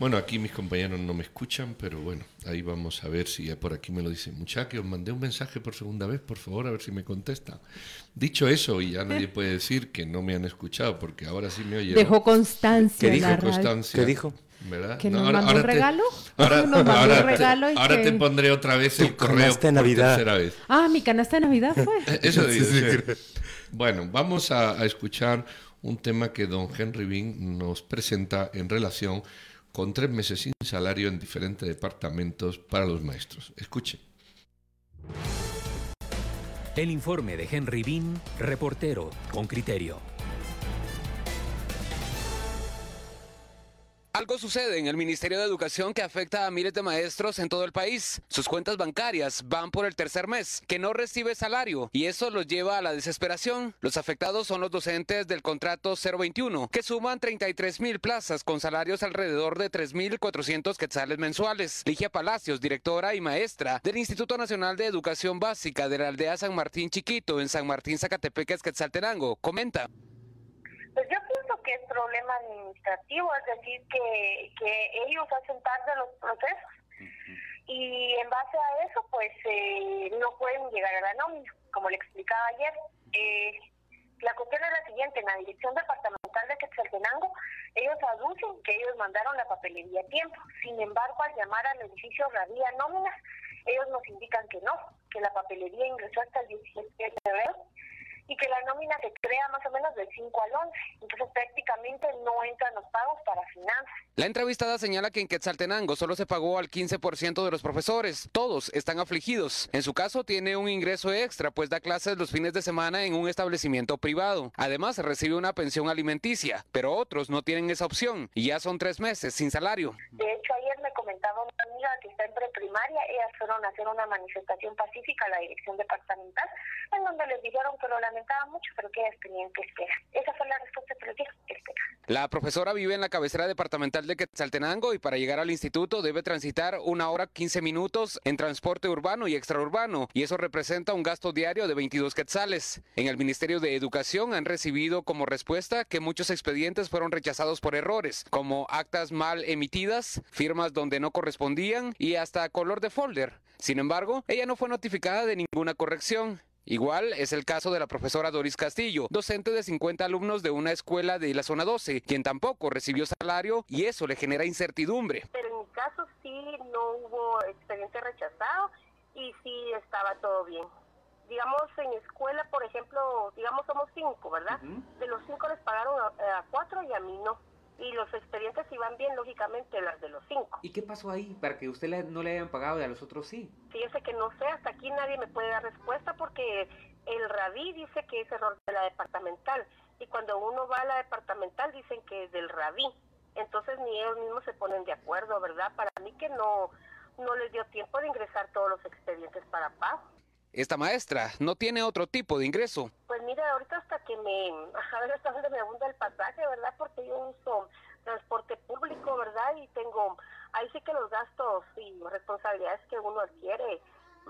Bueno, aquí mis compañeros no me escuchan, pero bueno, ahí vamos a ver si ya por aquí me lo dicen. Muchacha, que os mandé un mensaje por segunda vez, por favor, a ver si me contesta. Dicho eso, y ya nadie puede decir que no me han escuchado, porque ahora sí me oyen. Dejó constancia. ¿Qué dijo constancia? ¿Qué dijo? ¿verdad? Que No, nos ahora- mandó ahora un te- regalo. Ahora, Nos mandó ahora un te- regalo y ahora que- te pondré otra vez el Tu correo canasta de por Navidad. tercera vez. Ah, mi canasta de Navidad fue. Eso debió ser. Bueno, vamos a, a escuchar un tema que don Henry Bean nos presenta en relación con tres meses sin salario en diferentes departamentos para los maestros. Escuche. El informe de Henry Bean, reportero con criterio. Algo sucede en el Ministerio de Educación que afecta a miles de maestros en todo el país. Sus cuentas bancarias van por el tercer mes, que no recibe salario, y eso los lleva a la desesperación. Los afectados son los docentes del contrato 021, que suman 33 mil plazas con salarios alrededor de 3.400 quetzales mensuales. Ligia Palacios, directora y maestra del Instituto Nacional de Educación Básica de la aldea San Martín Chiquito en San Martín Zacatepeques, Quetzaltenango, comenta. Pues que es problema administrativo, es decir, que, que ellos hacen tarde los procesos. Y en base a eso, pues eh, no pueden llegar a la nómina, como le explicaba ayer. Eh, la cuestión es la siguiente, en la Dirección Departamental de Quetzaltenango, ellos aducen que ellos mandaron la papelería a tiempo, sin embargo, al llamar al edificio Radía Nómina, ellos nos indican que no, que la papelería ingresó hasta el 17 de febrero y que la nómina se crea más o menos del 5 al 11. Entonces prácticamente no entran los pagos para finanzas. La entrevistada señala que en Quetzaltenango solo se pagó al 15% de los profesores. Todos están afligidos. En su caso tiene un ingreso extra, pues da clases los fines de semana en un establecimiento privado. Además recibe una pensión alimenticia, pero otros no tienen esa opción y ya son tres meses sin salario. De hecho, ayer me comentaba una amiga que está en preprimaria, ellas fueron a hacer una manifestación pacífica a la dirección departamental, en donde les dijeron que lo lamentaban mucho, pero que ellas tenían que esperar. Esa fue la respuesta que les que esperar. La profesora vive en la cabecera departamental de Quetzaltenango y para llegar al instituto debe transitar una hora 15 minutos en transporte urbano y extraurbano y eso representa un gasto diario de 22 quetzales. En el Ministerio de Educación han recibido como respuesta que muchos expedientes fueron rechazados por errores, como actas mal emitidas, firmas donde no correspondían y hasta color de folder. Sin embargo, ella no fue notificada de ninguna corrección. Igual es el caso de la profesora Doris Castillo, docente de 50 alumnos de una escuela de la zona 12, quien tampoco recibió salario y eso le genera incertidumbre. Pero en mi caso sí no hubo expediente rechazado y sí estaba todo bien. Digamos, en escuela, por ejemplo, digamos somos cinco, ¿verdad? De los cinco les pagaron a, a cuatro y a mí no. Y los expedientes iban bien, lógicamente, las de los cinco. ¿Y qué pasó ahí para que usted no le hayan pagado y a los otros sí? Fíjese que no sé, hasta aquí nadie me puede dar respuesta porque el RADI dice que es error de la departamental y cuando uno va a la departamental dicen que es del RADI. Entonces ni ellos mismos se ponen de acuerdo, ¿verdad? Para mí que no, no les dio tiempo de ingresar todos los expedientes para pago. Esta maestra no tiene otro tipo de ingreso. Pues mira, ahorita hasta que me, a ver hasta dónde me abunda el pasaje, ¿verdad? Porque yo uso transporte público, ¿verdad? Y tengo, ahí sí que los gastos y responsabilidades que uno adquiere,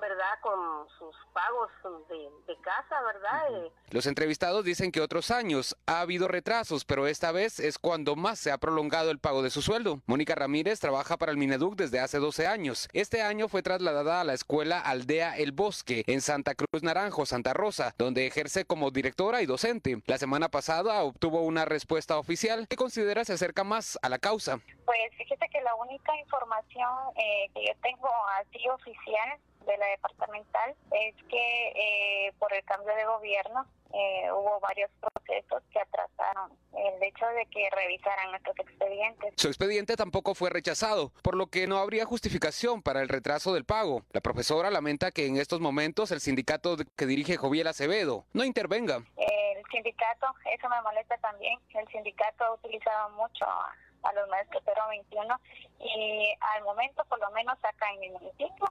¿verdad? Con sus pagos de, de casa, ¿verdad? Eh, Los entrevistados dicen que otros años ha habido retrasos, pero esta vez es cuando más se ha prolongado el pago de su sueldo. Mónica Ramírez trabaja para el Mineduc desde hace 12 años. Este año fue trasladada a la escuela Aldea El Bosque en Santa Cruz Naranjo, Santa Rosa, donde ejerce como directora y docente. La semana pasada obtuvo una respuesta oficial que considera se acerca más a la causa. Pues fíjese que la única información eh, que yo tengo así oficial de la departamental es que eh, por el cambio de gobierno eh, hubo varios procesos que atrasaron el hecho de que revisaran nuestros expedientes. Su expediente tampoco fue rechazado, por lo que no habría justificación para el retraso del pago. La profesora lamenta que en estos momentos el sindicato que dirige Joviel Acevedo no intervenga. El sindicato, eso me molesta también, el sindicato ha utilizado mucho a, los maestros 021 y al momento, por lo menos acá en mi municipio,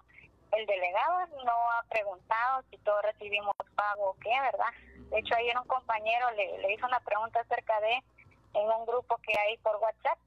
el delegado no ha preguntado si todos recibimos pago o qué, ¿verdad? De hecho, ayer un compañero le, le hizo una pregunta acerca de en un grupo que hay por WhatsApp,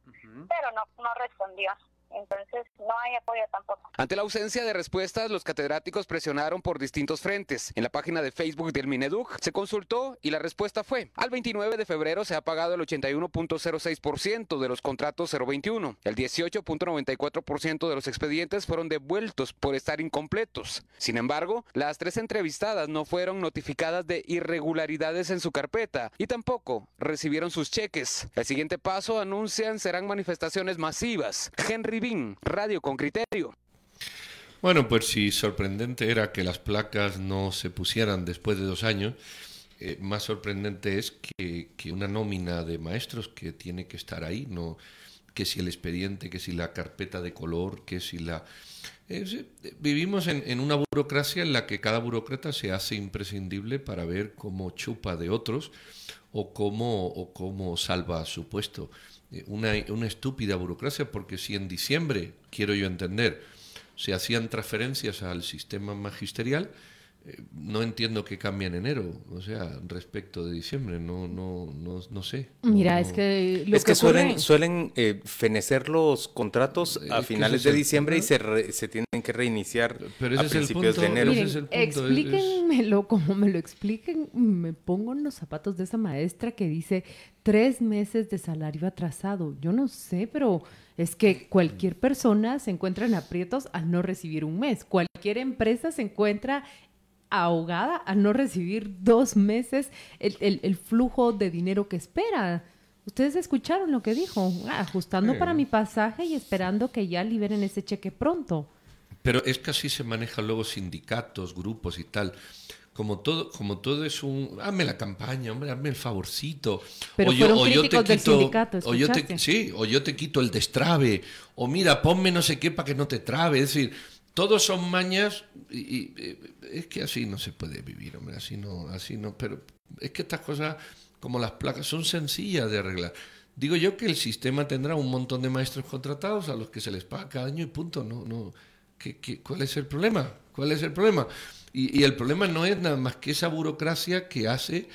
pero no, no respondió. Entonces no hay apoyo tampoco. Ante la ausencia de respuestas, los catedráticos presionaron por distintos frentes. En la página de Facebook del Mineduc se consultó y la respuesta fue, al 29 de febrero se ha pagado el 81.06% de los contratos 021. El 18.94% de los expedientes fueron devueltos por estar incompletos. Sin embargo, las tres entrevistadas no fueron notificadas de irregularidades en su carpeta y tampoco recibieron sus cheques. El siguiente paso, anuncian, serán manifestaciones masivas. Henry Radio con Criterio. Bueno, pues si sorprendente era que las placas no se pusieran después de dos años, eh, más sorprendente es que, que, una nómina de maestros que tiene que estar ahí, no que si el expediente, que si la carpeta de color, que si la... Eh, vivimos en, en, una burocracia en la que cada burócrata se hace imprescindible para ver cómo chupa de otros o cómo, o cómo salva su puesto. Eh, una, una estúpida burocracia porque si en diciembre, quiero yo entender, se hacían transferencias al sistema magisterial, eh, no entiendo qué cambia en enero, o sea, respecto de diciembre, no, no, no, no sé. Mira, No- es que es que, suelen, suelen eh, fenecer los contratos Es a que finales ese es de el- diciembre y se, re- se tienen que reiniciar Pero ese a es el principios punto, de enero. ese Miren, es el punto, es- es- explíquenmelo como me lo expliquen. Me pongo en los zapatos de esa maestra que dice tres meses de salario atrasado. Yo no sé, pero es que cualquier persona se encuentra en aprietos al no recibir un mes. Cualquier empresa se encuentra ahogada al no recibir dos meses el, el- el flujo de dinero que espera. Ustedes escucharon lo que dijo, ajustando Sí. para mi pasaje y esperando que ya liberen ese cheque pronto. Pero es que así se manejan luego sindicatos, grupos y tal. Como todo, como todo es un, hazme la campaña, hombre, hazme el favorcito. Pero fueron críticos del sindicato, o yo te, sí, o yo te quito el destrave, o mira, ponme no sé qué para que no te trabe. Es decir, todos son mañas y, eh, es que así no se puede vivir, hombre, así no, así no. Pero es que estas cosas, como las placas, son sencillas de arreglar. Digo yo que el sistema tendrá un montón de maestros contratados a los que se les paga cada año y punto. No, no. ¿Qué, qué, cuál es el problema? ¿Cuál es el problema? Y el problema no es nada más que esa burocracia que hace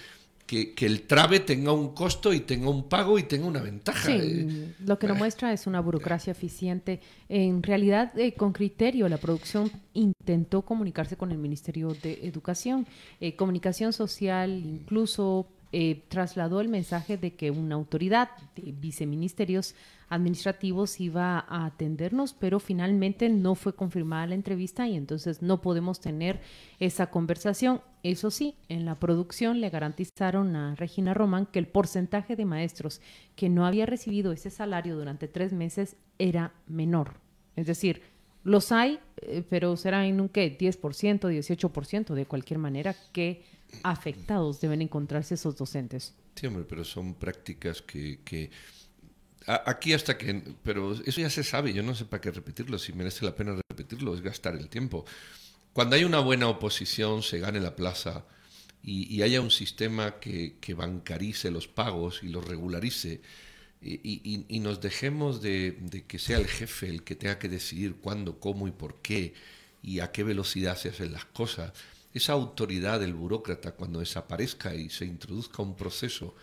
que, que el trave tenga un costo y tenga un pago y tenga una ventaja. Eh, Sí, lo que nos muestra es una burocracia eficiente. En realidad, eh, con criterio, la producción intentó comunicarse con el Ministerio de Educación. Eh, comunicación social incluso eh, trasladó el mensaje de que una autoridad de viceministerios administrativos iba a atendernos, pero finalmente no fue confirmada la entrevista y entonces no podemos tener esa conversación. Eso sí, en la producción le garantizaron a Regina Román que el porcentaje de maestros que no había recibido ese salario durante tres meses era menor. Es decir, los hay, eh, pero serán en un ¿qué? 10%, 18%, de cualquier manera que afectados deben encontrarse esos docentes. Sí, hombre, pero son prácticas que, que aquí hasta que, pero eso ya se sabe, yo no sé para qué repetirlo, si merece la pena repetirlo, es gastar el tiempo. Cuando hay una buena oposición, se gane la plaza y, y haya un sistema que, que bancarice los pagos y los regularice y, nos dejemos de, de que sea el jefe el que tenga que decidir cuándo, cómo y por qué y a qué velocidad se hacen las cosas, esa autoridad del burócrata cuando desaparezca y se introduzca un proceso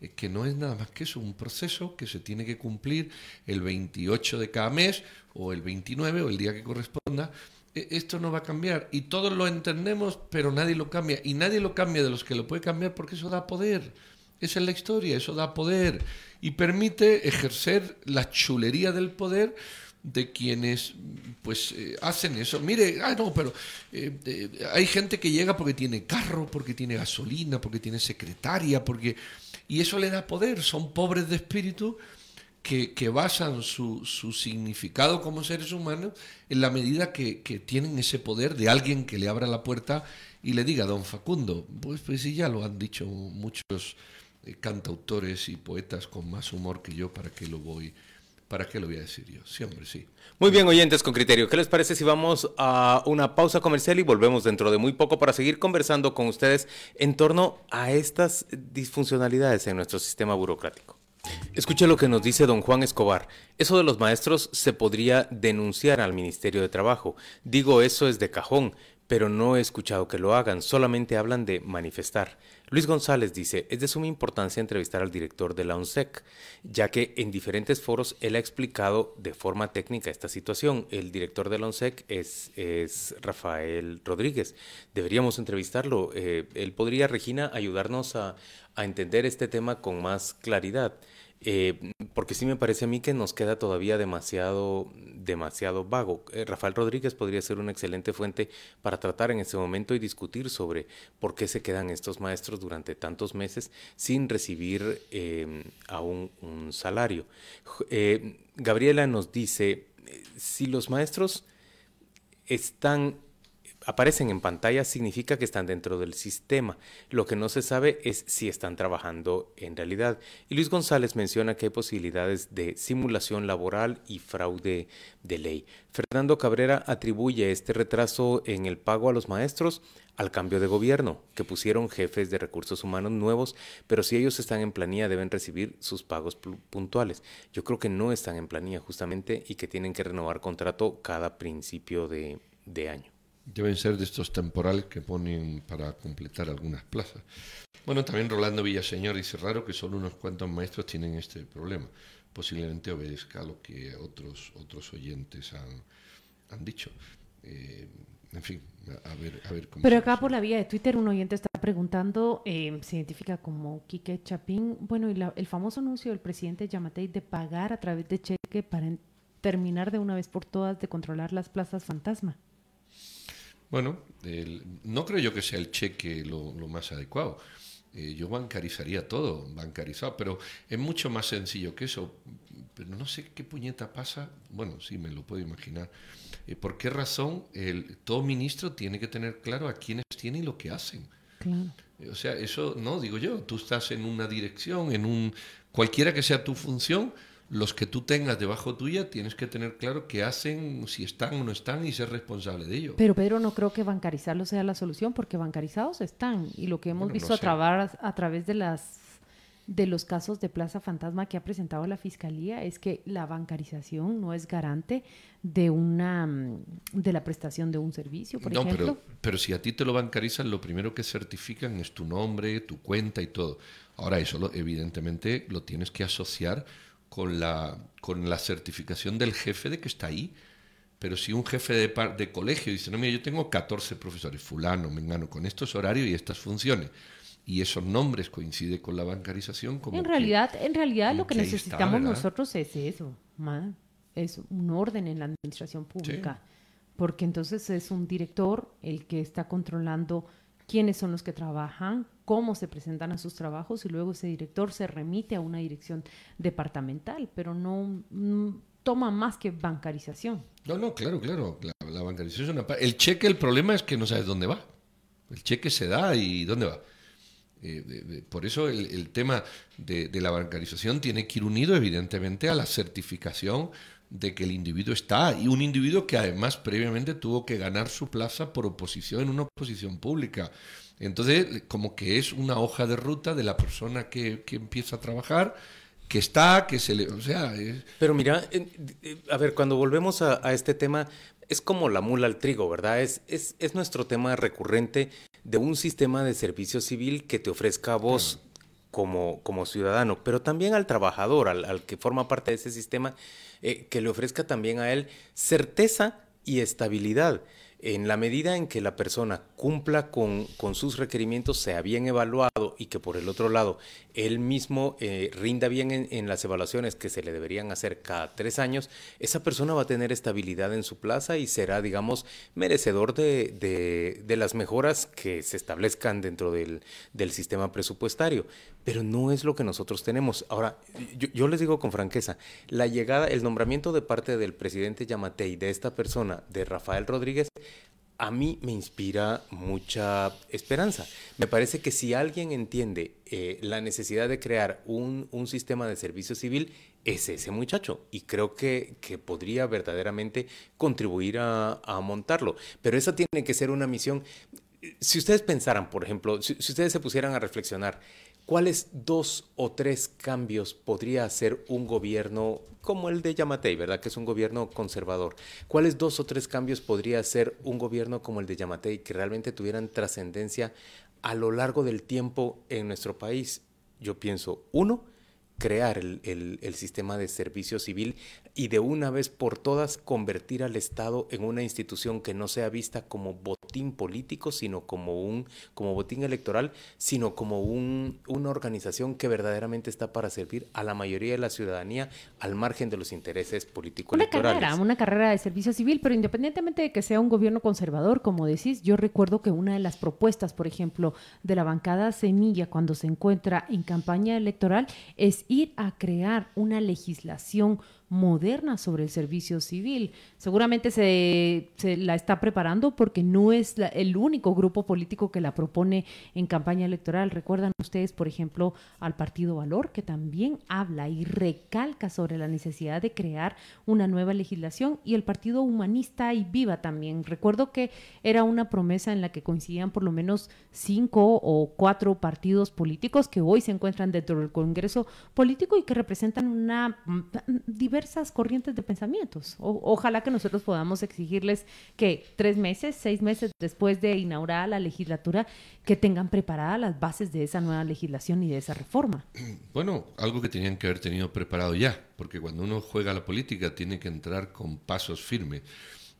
eh, que no es nada más que eso, un proceso que se tiene que cumplir el 28 de cada mes o el 29 o el día que corresponda, eh, esto no va a cambiar. Y todos lo entendemos, pero nadie lo cambia. Y nadie lo cambia de los que lo puede cambiar porque eso da poder. Esa es la historia, eso da poder y permite ejercer la chulería del poder de quienes pues eh, hacen eso. Mire, ah, no, pero eh, eh, hay gente que llega porque tiene carro, porque tiene gasolina, porque tiene secretaria, porque y eso le da poder. Son pobres de espíritu que, que basan su, su significado como seres humanos en la medida que, que tienen ese poder de alguien que le abra la puerta y le diga, don Facundo, pues, pues sí, ya lo han dicho muchos eh, cantautores y poetas con más humor que yo, ¿para qué lo voy? ¿Para qué lo voy a decir yo? Sí, hombre, sí. Muy bien, oyentes con criterio. ¿Qué les parece si vamos a una pausa comercial y volvemos dentro de muy poco para seguir conversando con ustedes en torno a estas disfuncionalidades en nuestro sistema burocrático? Escuche lo que nos dice don Juan Escobar. Eso de los maestros se podría denunciar al Ministerio de Trabajo. Digo, eso es de cajón, pero no he escuchado que lo hagan, solamente hablan de manifestar. Luis González dice, es de suma importancia entrevistar al director de la ONSEC, ya que en diferentes foros él ha explicado de forma técnica esta situación. El director de la ONSEC es, es Rafael Rodríguez. Deberíamos entrevistarlo. Eh, él podría, Regina, ayudarnos a, a entender este tema con más claridad. Eh, porque sí me parece a mí que nos queda todavía demasiado, demasiado vago. Eh, Rafael Rodríguez podría ser una excelente fuente para tratar en este momento y discutir sobre por qué se quedan estos maestros durante tantos meses sin recibir eh, aún un salario. Gabriela nos dice, si los maestros están aparecen en pantalla significa que están dentro del sistema. Lo que no se sabe es si están trabajando en realidad. Y Luis González menciona que hay posibilidades de simulación laboral y fraude de ley. Fernando Cabrera atribuye este retraso en el pago a los maestros al cambio de gobierno, que pusieron jefes de recursos humanos nuevos, pero si ellos están en planilla deben recibir sus pagos puntuales. Yo creo que no están en planilla justamente y que tienen que renovar contrato cada principio de, de año. Deben ser de estos temporales que ponen para completar algunas plazas. Bueno, también Rolando Villaseñor dice raro que solo unos cuantos maestros tienen este problema. Posiblemente obedezca a lo que otros, otros oyentes han, han dicho. Eh, en fin, a ver, a ver cómo. Pero acá por la vía de Twitter un oyente está preguntando, eh, se identifica como Quique Chapín, bueno, y el famoso anuncio del presidente Yamatei de pagar a través de cheque para terminar de una vez por todas de controlar las plazas fantasma. Bueno, no creo yo que sea el cheque lo, más adecuado. Eh, yo bancarizaría todo, bancarizado, pero es mucho más sencillo que eso. Pero no sé qué puñeta pasa. Bueno, sí, me lo puedo imaginar. Eh, ¿Por qué razón el, todo ministro tiene que tener claro a quiénes tiene y lo que hacen? Claro. Eh, o sea, eso no digo yo. Tú estás en una dirección, en un cualquiera que sea tu función los que tú tengas debajo tuya tienes que tener claro qué hacen, si están o no están y ser responsable de ello. Pero Pedro, no creo que bancarizarlo sea la solución porque bancarizados están y lo que hemos visto a, a través de las de los casos de Plaza Fantasma que ha presentado la Fiscalía es que la bancarización no es garante de una de la prestación de un servicio, por no, Pero, pero si a ti te lo bancarizan, lo primero que certifican es tu nombre, tu cuenta y todo. Ahora eso evidentemente lo tienes que asociar con la, con la certificación del jefe de que está ahí. Pero si un jefe de, de colegio dice, no, mira, yo tengo 14 profesores, fulano, mengano, con estos horarios y estas funciones, y esos nombres coinciden con la bancarización, como En realidad, en realidad lo que, necesitamos nosotros es eso, es un orden en la administración pública, porque entonces es un director el que está controlando quiénes son los que trabajan, cómo se presentan a sus trabajos y luego ese director se remite a una dirección departamental, pero no, toma más que bancarización. No, no, claro, claro. La, bancarización es una El cheque, el problema es que no sabes dónde va. El cheque se da y dónde va. Eh, por eso el, tema de, la bancarización tiene que ir unido evidentemente a la certificación de que el individuo está y un individuo que además previamente tuvo que ganar su plaza por oposición en una oposición pública. Entonces, como que es una hoja de ruta de la persona que, empieza a trabajar, que está, que se le... O sea... Pero mira, a ver, cuando volvemos a, este tema, es como la mula al trigo, ¿verdad? Es, es, es, nuestro tema recurrente de un sistema de servicio civil que te ofrezca a vos como, como ciudadano, pero también al trabajador, al, al que forma parte de ese sistema, eh, que le ofrezca también a él certeza y estabilidad en la medida en que la persona cumpla con, sus requerimientos, sea bien evaluado y que por el otro lado él mismo eh, rinda bien en, las evaluaciones que se le deberían hacer cada tres años, esa persona va a tener estabilidad en su plaza y será, digamos, merecedor de, las mejoras que se establezcan dentro del, sistema presupuestario. Pero no es lo que nosotros tenemos. Ahora, yo, yo, les digo con franqueza, la llegada, el nombramiento de parte del presidente Yamatei de esta persona, de Rafael Rodríguez, a mí me inspira mucha esperanza. Me parece que si alguien entiende eh, la necesidad de crear un, sistema de servicio civil, es ese muchacho. Y creo que, podría verdaderamente contribuir a, montarlo. Pero esa tiene que ser una misión. Si ustedes pensaran, por ejemplo, si, ustedes se pusieran a reflexionar, ¿cuáles dos o tres cambios podría hacer un gobierno como el de Yamatei, ¿verdad? Que es un gobierno conservador. ¿Cuáles dos o tres cambios podría hacer un gobierno como el de Yamatei que realmente tuvieran trascendencia a lo largo del tiempo en nuestro país? Yo pienso, uno, crear el, el, el, sistema de servicio civil y de una vez por todas convertir al Estado en una institución que no sea vista como botín político, sino como un como botín electoral, sino como un, una organización que verdaderamente está para servir a la mayoría de la ciudadanía al margen de los intereses políticos una electorales. carrera, una carrera de servicio civil, pero independientemente de que sea un gobierno conservador, como decís, yo recuerdo que una de las propuestas, por ejemplo, de la bancada Semilla cuando se encuentra en campaña electoral es ir a crear una legislación moderna sobre el servicio civil. Seguramente se, la está preparando porque no es el único grupo político que la propone en campaña electoral. Recuerdan ustedes, por ejemplo, al Partido Valor, que también habla y recalca sobre la necesidad de crear una nueva legislación, y el Partido Humanista y Viva también. Recuerdo que era una promesa en la que coincidían por lo menos cinco o cuatro partidos políticos que hoy se encuentran dentro del Congreso político y que representan una diversa diversas corrientes de pensamientos. Ojalá que nosotros podamos exigirles que tres meses, seis meses después de inaugurada la legislatura, que tengan preparadas las bases de esa nueva legislación y de esa reforma. Bueno, algo que tenían que haber tenido preparado ya, porque cuando uno juega la política tiene que entrar con pasos firmes.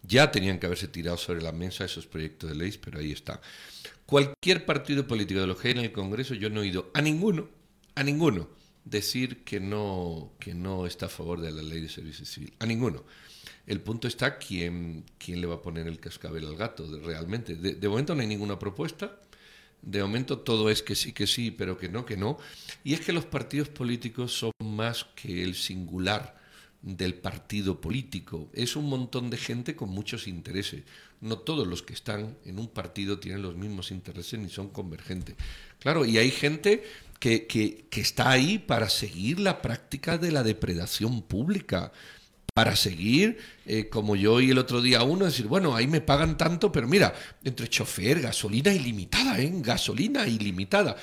Ya tenían que haberse tirado sobre la mesa esos proyectos de ley, pero ahí está. Cualquier partido político de los que en el Congreso, yo no he oído a ninguno, a ninguno, decir que no, que no está a favor de la ley de servicio civil. A ninguno. El punto está quién, quién le va a poner el cascabel al gato, realmente. De, de, momento no hay ninguna propuesta. De momento todo es que sí, que sí, pero que no, que no. Y es que los partidos políticos son más que el singular del partido político. Es un montón de gente con muchos intereses. No todos los que están en un partido tienen los mismos intereses ni son convergentes. Claro, y hay gente que, que, que, está ahí para seguir la práctica de la depredación pública, para seguir, eh, como yo oí el otro día uno, decir, bueno, ahí me pagan tanto, pero mira, entre chofer, gasolina ilimitada, ¿eh? Gasolina ilimitada.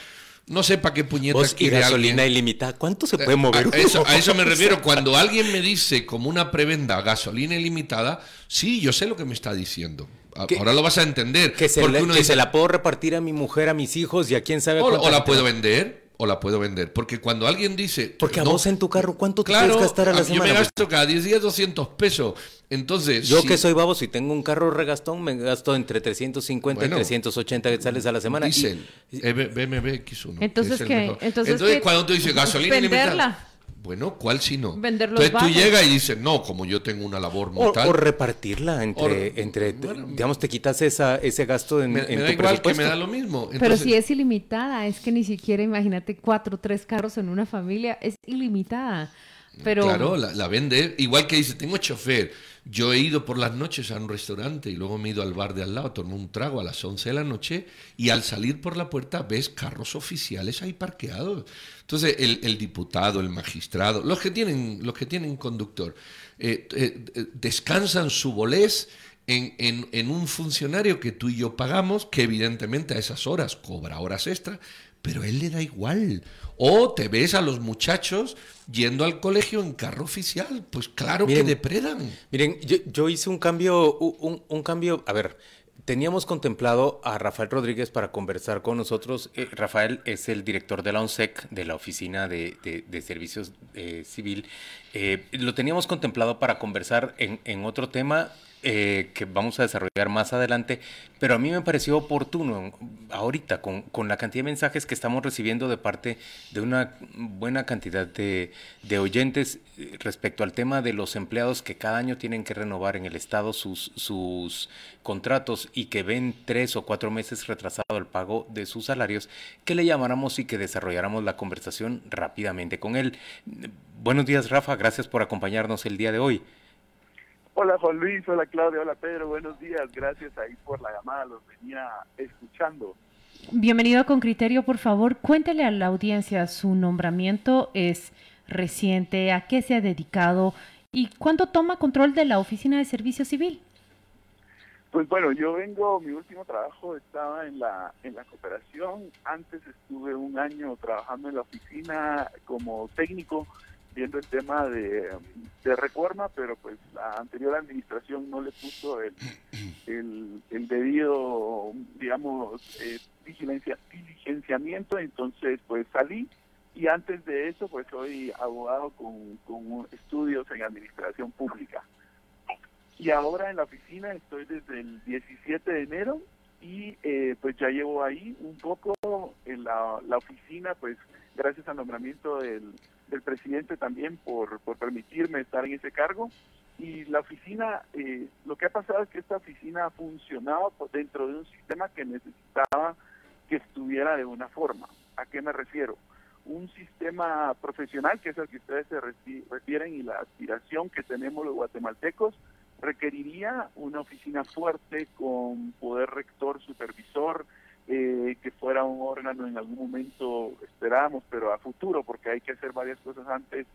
No sé para qué puñetas quiere gasolina alguien. ilimitada. ¿Cuánto se puede mover? A, eso, a eso me refiero. Cuando alguien me dice como una prebenda gasolina ilimitada, sí, yo sé lo que me está diciendo. Ahora lo vas a entender. Que, se, la, que dice, se la puedo repartir a mi mujer, a mis hijos y a quién sabe O, o la puedo vender o la puedo vender. Porque cuando alguien dice... Porque a no, vos en tu carro, ¿cuánto te claro, puedes gastar a la yo semana? Yo me gasto cada 10 días 200 pesos. Entonces... Yo si, que soy babo, si tengo un carro regastón, me gasto entre 350 bueno, y 380 quetzales a la semana. Diesel, y, BMW X1. Entonces, que ¿qué? Entonces, entonces ¿qué? cuando tú dices gasolina venderla. Bueno, ¿cuál si no? Vender los Entonces bajos. tú llegas y dices, no, como yo tengo una labor o, mortal. o, repartirla entre, o, entre bueno, digamos, te quitas esa, ese gasto en, me, en me da tu igual que me da lo mismo. Entonces, Pero si es ilimitada, es que ni siquiera, imagínate, cuatro, tres carros en una familia, es ilimitada. Pero... Claro, la, la vende. Igual que dice, tengo chofer. Yo he ido por las noches a un restaurante y luego me he ido al bar de al lado, tomé un trago a las 11 de la noche y al salir por la puerta ves carros oficiales ahí parqueados. Entonces el, el diputado, el magistrado, los que tienen, los que tienen conductor, eh, eh, descansan su bolés en, en, en, un funcionario que tú y yo pagamos, que evidentemente a esas horas cobra horas extra, pero a él le da igual. O te ves a los muchachos yendo al colegio en carro oficial, pues claro miren, que depredan. Miren, yo, yo hice un cambio, un, un, cambio, a ver, teníamos contemplado a Rafael Rodríguez para conversar con nosotros. Eh, Rafael es el director de la ONSEC, de la Oficina de, de, de Servicios eh, Civil. Eh, lo teníamos contemplado para conversar en, en otro tema eh, que vamos a desarrollar más adelante, pero a mí me pareció oportuno ahorita con, con, la cantidad de mensajes que estamos recibiendo de parte de una buena cantidad de, de, oyentes respecto al tema de los empleados que cada año tienen que renovar en el Estado sus, sus contratos y que ven tres o cuatro meses retrasado el pago de sus salarios, que le llamáramos y que desarrolláramos la conversación rápidamente con él. Buenos días, Rafa, gracias por acompañarnos el día de hoy. Hola Juan Luis, hola Claudia, hola Pedro, buenos días, gracias ahí por la llamada, los venía escuchando. Bienvenido con criterio, por favor, cuéntele a la audiencia, su nombramiento. Es reciente, a qué se ha dedicado y cuándo toma control de la Oficina de Servicio Civil. Pues bueno, yo vengo, mi último trabajo estaba en la, en la cooperación. Antes estuve un año trabajando en la oficina como técnico, viendo el tema de, reforma, pero pues la anterior administración no le puso el, el, el debido, digamos, eh, vigilancia, diligenciamiento, entonces pues salí y antes de eso pues soy abogado con, con estudios en administración pública. Y ahora en la oficina estoy desde el 17 de enero y eh, pues ya llevo ahí un poco en la, la oficina, pues gracias al nombramiento del, del presidente también por, por permitirme estar en ese cargo. Y la oficina, eh, lo que ha pasado es que esta oficina ha funcionado dentro de un sistema que necesitaba que estuviera de una forma. ¿A qué me refiero? Un sistema profesional, que es al que ustedes se refieren, y la aspiración que tenemos los guatemaltecos, requeriría una oficina fuerte con poder rector, supervisor, eh, que fuera un órgano en algún momento, esperamos, pero a futuro, porque hay que hacer varias cosas antes,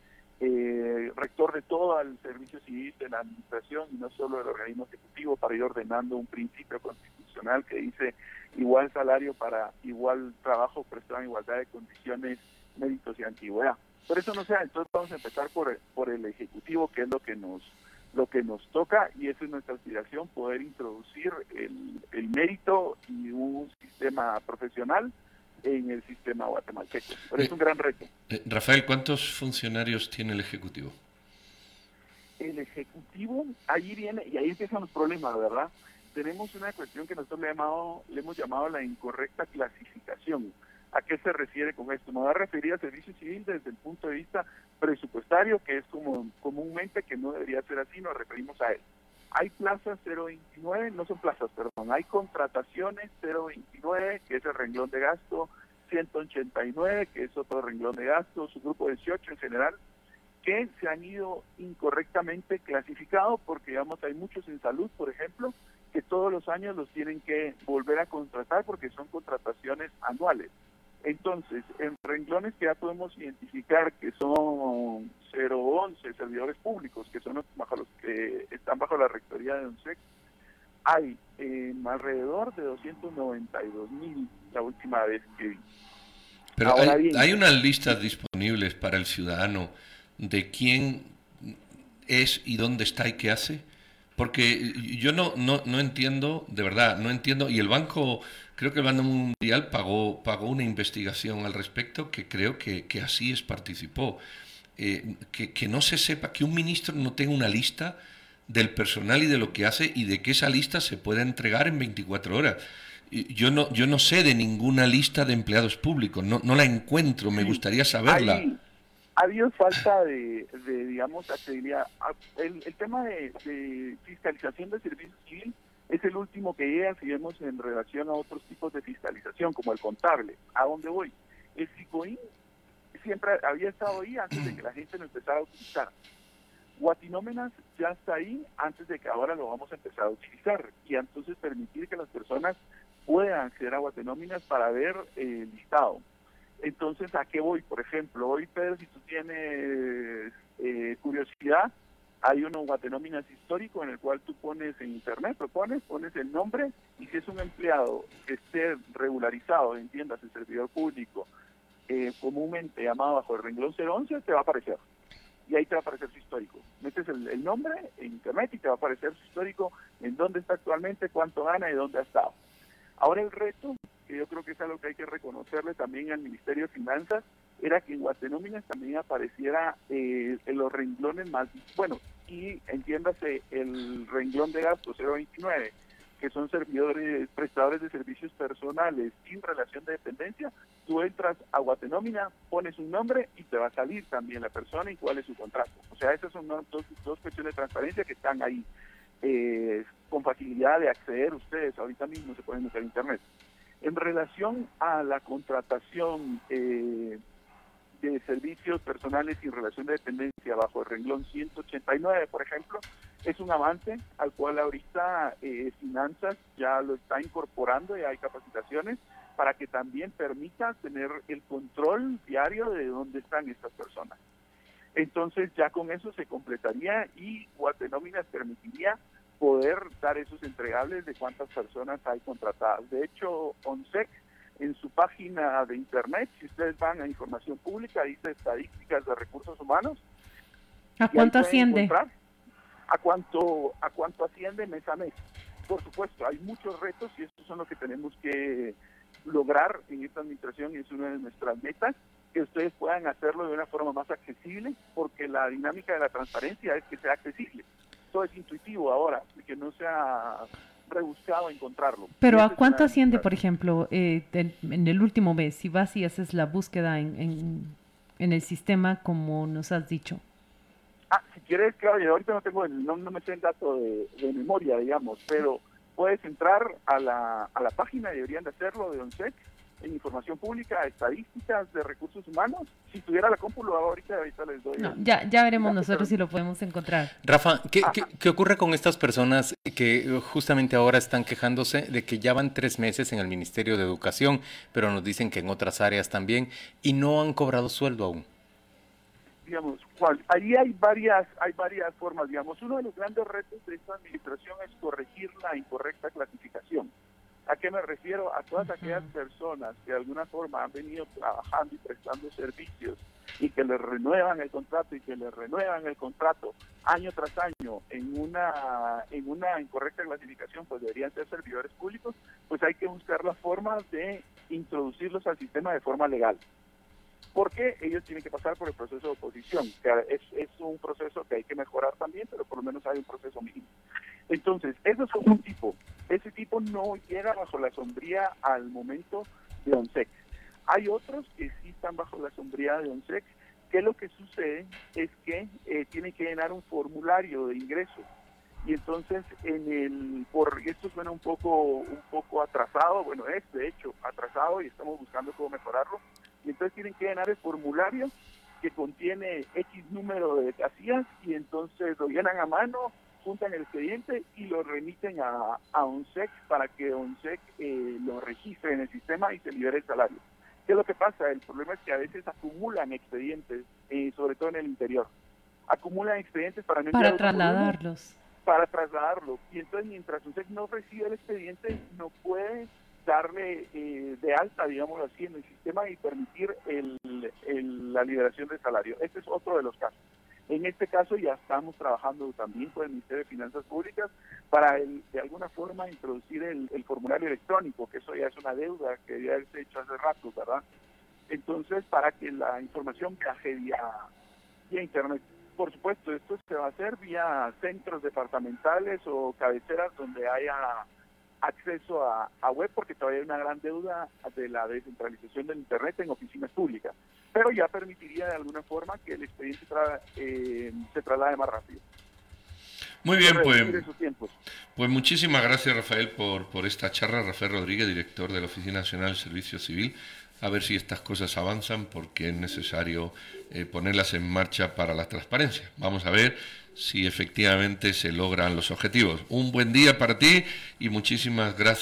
eh, rector de todo el servicio civil de la administración y no solo del organismo ejecutivo para ir ordenando un principio constitucional que dice igual salario para igual trabajo prestado en igualdad de condiciones, méritos y antigüedad. Por eso no sea, entonces vamos a empezar por, por el ejecutivo, que es lo que nos lo que nos toca y esa es nuestra aspiración, poder introducir el, el mérito y un sistema profesional en el sistema guatemalteco. Pero es un gran reto. Eh, Rafael, ¿cuántos funcionarios tiene el Ejecutivo? El Ejecutivo, ahí viene, y ahí empiezan los problemas, ¿verdad? Tenemos una cuestión que nosotros le, llamado, le hemos llamado la incorrecta clasificación. ¿A qué se refiere con esto? Me voy a referir al servicio civil desde el punto de vista presupuestario, que es como comúnmente que no debería ser así, nos referimos a él. Hay plazas 029, no son plazas, perdón, hay contrataciones 029, que es el renglón de gasto, 189, que es otro renglón de gasto, su grupo 18 en general, que se han ido incorrectamente clasificados porque, digamos, hay muchos en salud, por ejemplo, que todos los años los tienen que volver a contratar porque son contrataciones anuales. Entonces, en renglones que ya podemos identificar que son 011 servidores públicos, que son los, bajo los que están bajo la rectoría de UNSEC, hay eh, alrededor de 292 mil la última vez que vi. Pero hay, hay unas listas disponibles para el ciudadano de quién es y dónde está y qué hace. Porque yo no, no, no entiendo, de verdad, no entiendo, y el Banco Creo que el Banco Mundial pagó, pagó una investigación al respecto que creo que, que así es participó. Eh, que, que, no se sepa, que un ministro no tenga una lista del personal y de lo que hace y de que esa lista se pueda entregar en 24 horas. Yo no, yo no sé de ninguna lista de empleados públicos, no, no la encuentro, me gustaría saberla. ha habido falta de, de digamos, accesibilidad. El, el tema de, de fiscalización del servicio civil es el último que llega si vemos en relación a otros tipos de fiscalización, como el contable. ¿A dónde voy? El SICOIN siempre había estado ahí antes de que la gente lo empezara a utilizar. Guatinómenas ya está ahí antes de que ahora lo vamos a empezar a utilizar y entonces permitir que las personas puedan acceder a Guatinóminas para ver el listado. Entonces, ¿a qué voy? Por ejemplo, hoy, Pedro, si tú tienes eh, curiosidad, hay uno guatenóminas histórico en el cual tú pones en internet, lo pones, pones el nombre y si es un empleado que esté regularizado, entiendas, el servidor público, eh, comúnmente llamado bajo el renglón 011, te va a aparecer. Y ahí te va a aparecer su histórico. Metes el, el nombre en internet y te va a aparecer su histórico, en dónde está actualmente, cuánto gana y dónde ha estado. Ahora el reto, que yo creo que es algo que hay que reconocerle también al Ministerio de Finanzas, era que en Guatenóminas también apareciera eh, en los renglones más, bueno, y entiéndase el renglón de gasto 029, que son servidores, prestadores de servicios personales sin relación de dependencia, tú entras a Guatenómina, pones un nombre y te va a salir también la persona y cuál es su contrato. O sea, esas son dos, dos cuestiones de transparencia que están ahí. Eh, con facilidad de acceder ustedes, ahorita mismo se pueden a internet. En relación a la contratación eh, de servicios personales y relación de dependencia bajo el renglón 189, por ejemplo, es un avance al cual ahorita eh, Finanzas ya lo está incorporando y hay capacitaciones para que también permita tener el control diario de dónde están estas personas. Entonces ya con eso se completaría y Guatenóminas permitiría poder dar esos entregables de cuántas personas hay contratadas. De hecho, ONSEC en su página de internet, si ustedes van a información pública, dice estadísticas de recursos humanos. ¿A cuánto asciende? A cuánto, a cuánto asciende mes a mes. Por supuesto, hay muchos retos y estos son los que tenemos que lograr en esta administración y es una de nuestras metas, que ustedes puedan hacerlo de una forma más accesible, porque la dinámica de la transparencia es que sea accesible. Todo es intuitivo ahora, que no sea rebuscado encontrarlo. Pero ¿a cuánto asciende, por ejemplo, eh, en el último mes, si vas y haces la búsqueda en, en, el sistema como nos has dicho? Ah, si quieres, claro, yo ahorita no tengo, no, no me sé el dato de, de, memoria, digamos, pero puedes entrar a la, a la página, deberían de hacerlo, de ONSEC, información pública, estadísticas de recursos humanos. Si tuviera la compu, lo hago ahorita, ahorita les doy. ya, ya veremos nosotros si lo podemos encontrar. Rafa, ¿qué, ¿qué, ocurre con estas personas que justamente ahora están quejándose de que ya van tres meses en el Ministerio de Educación, pero nos dicen que en otras áreas también, y no han cobrado sueldo aún? Digamos, ahí hay varias, hay varias formas, digamos. Uno de los grandes retos de esta administración es corregir la incorrecta clasificación. ¿A qué me refiero? A todas aquellas personas que de alguna forma han venido trabajando y prestando servicios y que les renuevan el contrato y que les renuevan el contrato año tras año en una en una incorrecta clasificación, pues deberían ser servidores públicos, pues hay que buscar las formas de introducirlos al sistema de forma legal. Porque ellos tienen que pasar por el proceso de oposición, que es, es un proceso que hay que mejorar también, pero por lo menos hay un proceso mínimo. Entonces, eso es un tipo. Ese tipo no llega bajo la sombría al momento de ONSEC. Hay otros que sí están bajo la sombría de ONSEC, que lo que sucede es que eh, tienen que llenar un formulario de ingreso. Y entonces, en el, por esto suena un poco, un poco atrasado, bueno, es de hecho atrasado y estamos buscando cómo mejorarlo. Y entonces tienen que llenar el formulario que contiene X número de casillas y entonces lo llenan a mano juntan el expediente y lo remiten a, a ONSEC para que ONSEC eh, lo registre en el sistema y se libere el salario. ¿Qué es lo que pasa? El problema es que a veces acumulan expedientes, eh, sobre todo en el interior. Acumulan expedientes para Para trasladarlos. Para trasladarlos. Y entonces mientras ONSEC no recibe el expediente, no puede darle eh, de alta, digamos así, en el sistema y permitir el, la liberación del salario. Este es otro de los casos. En este caso ya estamos trabajando también con el Ministerio de Finanzas Públicas para de alguna forma introducir el, formulario electrónico, que eso ya es una deuda que ya se ha hecho hace rato, ¿verdad? Entonces, para que la información viaje vía, vía Internet. Por supuesto, esto se va a hacer vía centros departamentales o cabeceras donde haya acceso a, web porque todavía hay una gran deuda de la descentralización del Internet en oficinas públicas, pero ya permitiría de alguna forma que el expediente eh, se traslade más rápido. Muy bien, pues, pues muchísimas gracias Rafael por, por esta charla. Rafael Rodríguez, director de la Oficina Nacional del Servicio Civil. A ver si estas cosas avanzan porque es necesario eh, ponerlas en marcha para la transparencia. Vamos a ver si efectivamente se logran los objetivos. Un buen día para ti y muchísimas gracias.